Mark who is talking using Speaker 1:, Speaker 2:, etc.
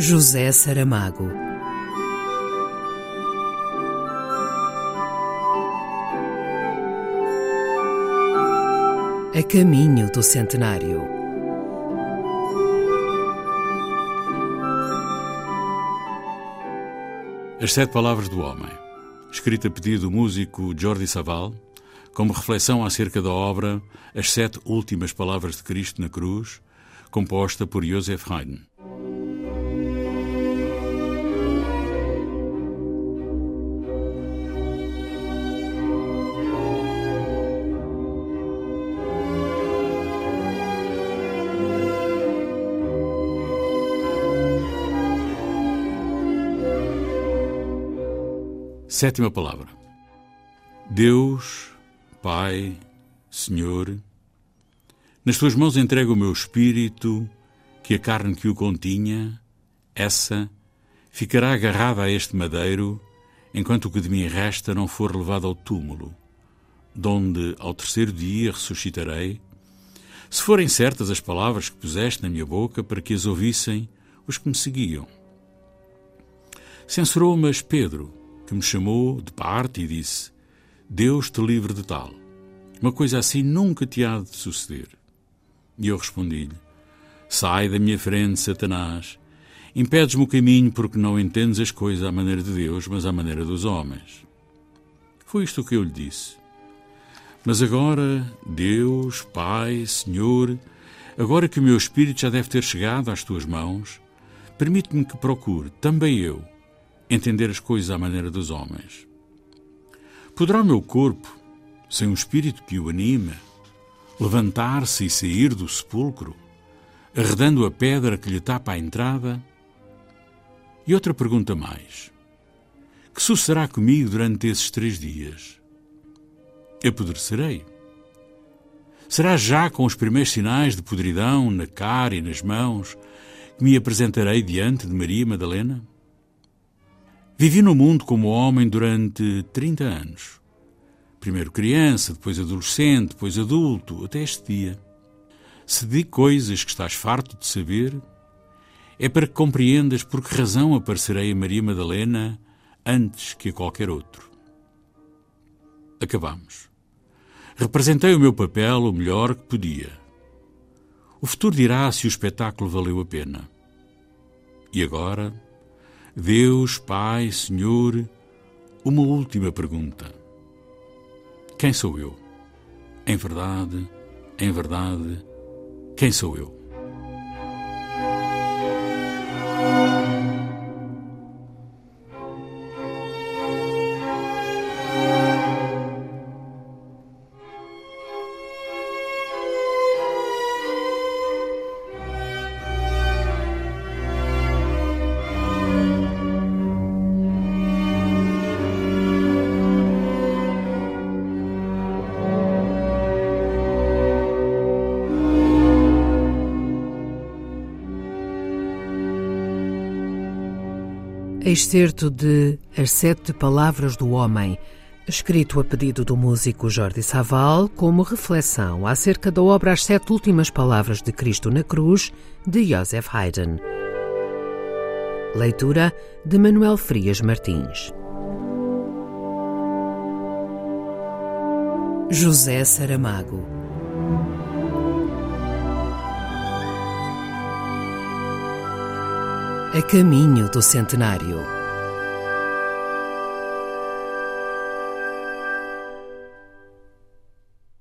Speaker 1: José Saramago. A caminho do centenário.
Speaker 2: As Sete Palavras do Homem, escrita a pedido do músico Jordi Saval, como reflexão acerca da obra As Sete Últimas Palavras de Cristo na Cruz, composta por Joseph Haydn. Sétima palavra. Deus, Pai, Senhor, nas tuas mãos entrego o meu espírito, que a carne que o continha, essa, ficará agarrada a este madeiro, enquanto o que de mim resta não for levado ao túmulo, donde ao terceiro dia ressuscitarei, se forem certas as palavras que puseste na minha boca para que as ouvissem os que me seguiam. Censurou-me Pedro, que me chamou de parte e disse: Deus te livre de tal. Uma coisa assim nunca te há de suceder. E eu respondi-lhe: Sai da minha frente, Satanás. Impedes-me o caminho porque não entendes as coisas à maneira de Deus, mas à maneira dos homens. Foi isto que eu lhe disse. Mas agora, Deus, Pai, Senhor, agora que o meu espírito já deve ter chegado às tuas mãos, permite-me que procure, também eu, entender as coisas à maneira dos homens. Poderá o meu corpo, sem um espírito que o anime, levantar-se e sair do sepulcro, arredando a pedra que lhe tapa a entrada? E outra pergunta mais. Que sucederá comigo durante esses três dias? Apodrecerei? Será já com os primeiros sinais de podridão na cara e nas mãos que me apresentarei diante de Maria Madalena? Vivi no mundo como homem durante 30 anos. Primeiro criança, depois adolescente, depois adulto, até este dia. Se digo coisas que estás farto de saber, é para que compreendas por que razão aparecerei a Maria Madalena antes que a qualquer outro. Acabamos. Representei o meu papel o melhor que podia. O futuro dirá se o espetáculo valeu a pena. E agora Deus, Pai, Senhor, uma última pergunta. Quem sou eu? Em verdade, em verdade, quem sou eu?
Speaker 1: Excerto de As Sete Palavras do Homem, escrito a pedido do músico Jordi Saval, como reflexão acerca da obra As Sete Últimas Palavras de Cristo na Cruz, de Joseph Haydn. Leitura de Manuel Frias Martins. José Saramago. A caminho do centenário.